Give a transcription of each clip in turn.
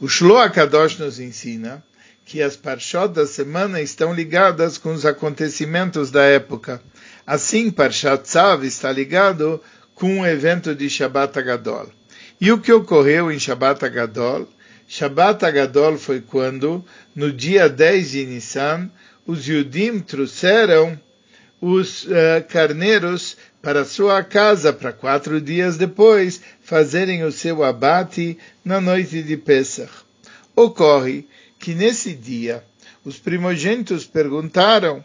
O Shloah Kadosh nos ensina que as parshot da semana estão ligadas com os acontecimentos da época. Assim, Parshat Tzav está ligado com o evento de Shabbat Agadol. E o que ocorreu em Shabbat Agadol? Shabbat Agadol foi quando, no dia 10 de Nissan, os Yudim trouxeram os uh, carneiros para sua casa para quatro dias depois fazerem o seu abate na noite de Pesach. Ocorre que nesse dia os primogênitos perguntaram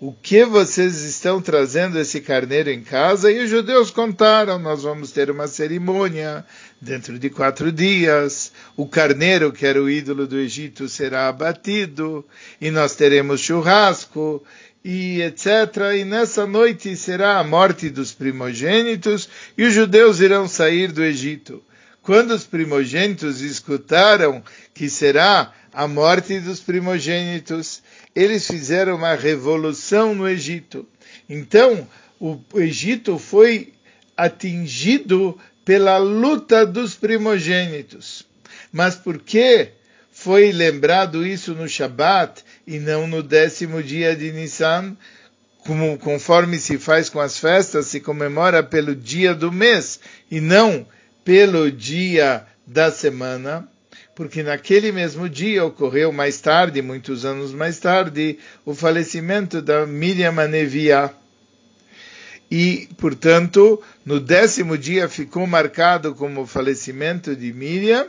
o que vocês estão trazendo esse carneiro em casa? E os judeus contaram: nós vamos ter uma cerimônia dentro de quatro dias. O carneiro, que era o ídolo do Egito, será abatido e nós teremos churrasco e etc. E nessa noite será a morte dos primogênitos e os judeus irão sair do Egito. Quando os primogênitos escutaram que será a morte dos primogênitos, eles fizeram uma revolução no Egito. Então, o Egito foi atingido pela luta dos primogênitos. Mas por que foi lembrado isso no Shabat e não no décimo dia de Nissan? Como, conforme se faz com as festas, se comemora pelo dia do mês e não pelo dia da semana porque naquele mesmo dia ocorreu mais tarde, muitos anos mais tarde, o falecimento da Miriam Anevia. E, portanto, no décimo dia ficou marcado como o falecimento de Miriam,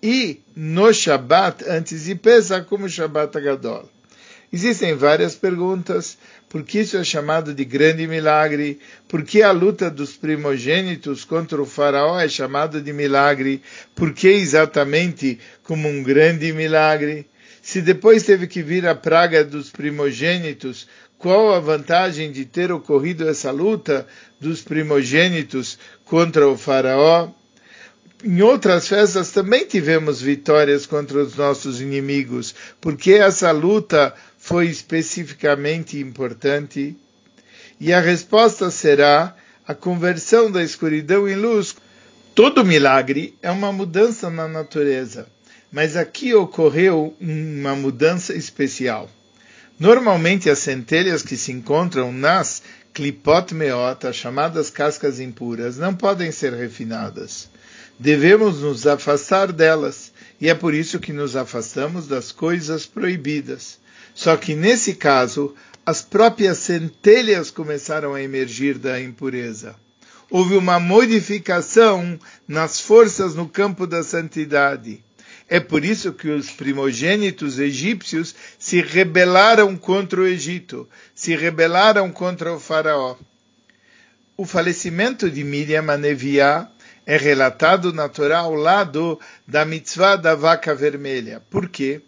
e no Shabat, antes de Pesach, como Shabat Agadol. Existem várias perguntas. Por que isso é chamado de grande milagre? Por que a luta dos primogênitos contra o faraó é chamado de milagre? Por que exatamente como um grande milagre? Se depois teve que vir a praga dos primogênitos, qual a vantagem de ter ocorrido essa luta dos primogênitos contra o faraó? em outras festas também tivemos vitórias contra os nossos inimigos, porque essa luta foi especificamente importante? E a resposta será a conversão da escuridão em luz. Todo milagre é uma mudança na natureza, mas aqui ocorreu uma mudança especial. Normalmente as centelhas que se encontram nas clipot meota, chamadas cascas impuras, não podem ser refinadas. Devemos nos afastar delas, e é por isso que nos afastamos das coisas proibidas. Só que nesse caso, as próprias centelhas começaram a emergir da impureza. Houve uma modificação nas forças no campo da santidade. É por isso que os primogênitos egípcios se rebelaram contra o Egito, se rebelaram contra o faraó. O falecimento de Miriam Aneviá é relatado na Torá ao lado da mitzvah da vaca vermelha. Por quê?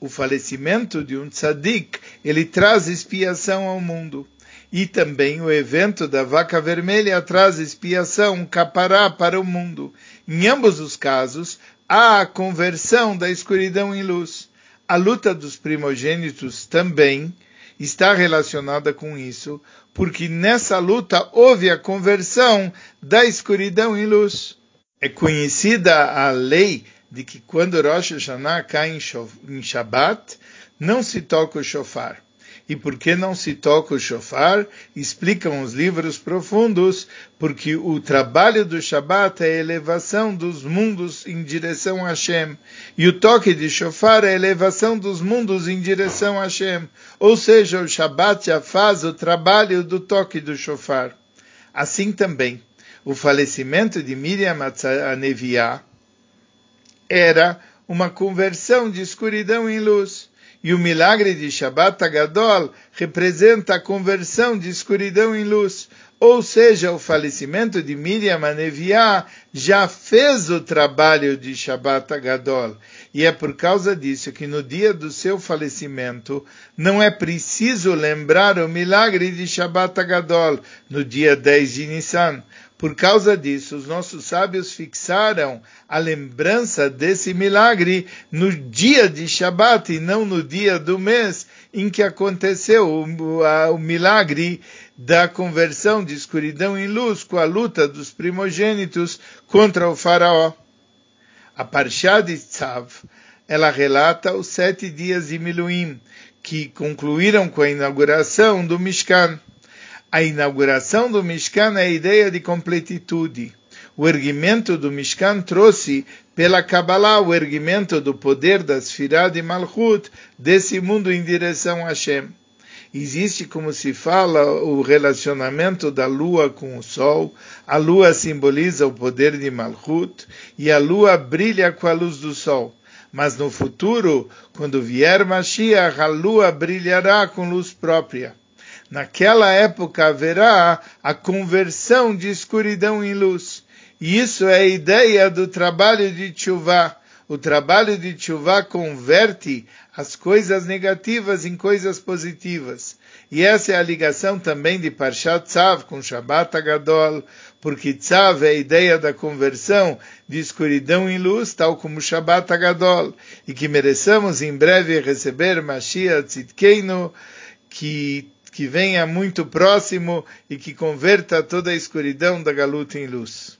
O falecimento de um tzadik, ele traz expiação ao mundo. E também o evento da vaca vermelha traz expiação, capará para o mundo. Em ambos os casos, há a conversão da escuridão em luz. A luta dos primogênitos também está relacionada com isso, porque nessa luta houve a conversão da escuridão em luz. É conhecida a lei de que quando Rosh Hashanah cai em Shabbat, não se toca o shofar. E por que não se toca o shofar? Explicam os livros profundos, porque o trabalho do Shabat é a elevação dos mundos em direção a Hashem. E o toque de shofar é a elevação dos mundos em direção a Hashem. Ou seja, o Shabat já faz o trabalho do toque do shofar. Assim também, o falecimento de Miriam Aneviah, era uma conversão de escuridão em luz. E o milagre de Shabbat Agadol representa a conversão de escuridão em luz. Ou seja, o falecimento de Miriam Aneviá já fez o trabalho de Shabbat Agadol. E é por causa disso que no dia do seu falecimento não é preciso lembrar o milagre de Shabbat Agadol, no dia 10 de Nissan, por causa disso, os nossos sábios fixaram a lembrança desse milagre no dia de Shabat e não no dia do mês em que aconteceu o, a, o milagre da conversão de escuridão em luz com a luta dos primogênitos contra o faraó. A Parshá de Tzav ela relata os sete dias de Miluim, que concluíram com a inauguração do Mishkan. A inauguração do Mishkan é a ideia de completitude. O erguimento do Mishkan trouxe pela Kabbalah o erguimento do poder das Sfirah de Malchut desse mundo em direção a Hashem. Existe, como se fala, o relacionamento da lua com o sol. A lua simboliza o poder de Malchut e a lua brilha com a luz do sol. Mas no futuro, quando vier Mashiach, a lua brilhará com luz própria. Naquela época haverá a conversão de escuridão em luz. E isso é a ideia do trabalho de Tchuvah. O trabalho de Tchuvah converte as coisas negativas em coisas positivas. E essa é a ligação também de Parshat Tzav com Shabbat Agadol, porque Tzav é a ideia da conversão de escuridão em luz, tal como Shabbat Agadol, e que mereçamos em breve receber Mashiach Tzidkeinu, que, que venha muito próximo e que converta toda a escuridão da galuta em luz.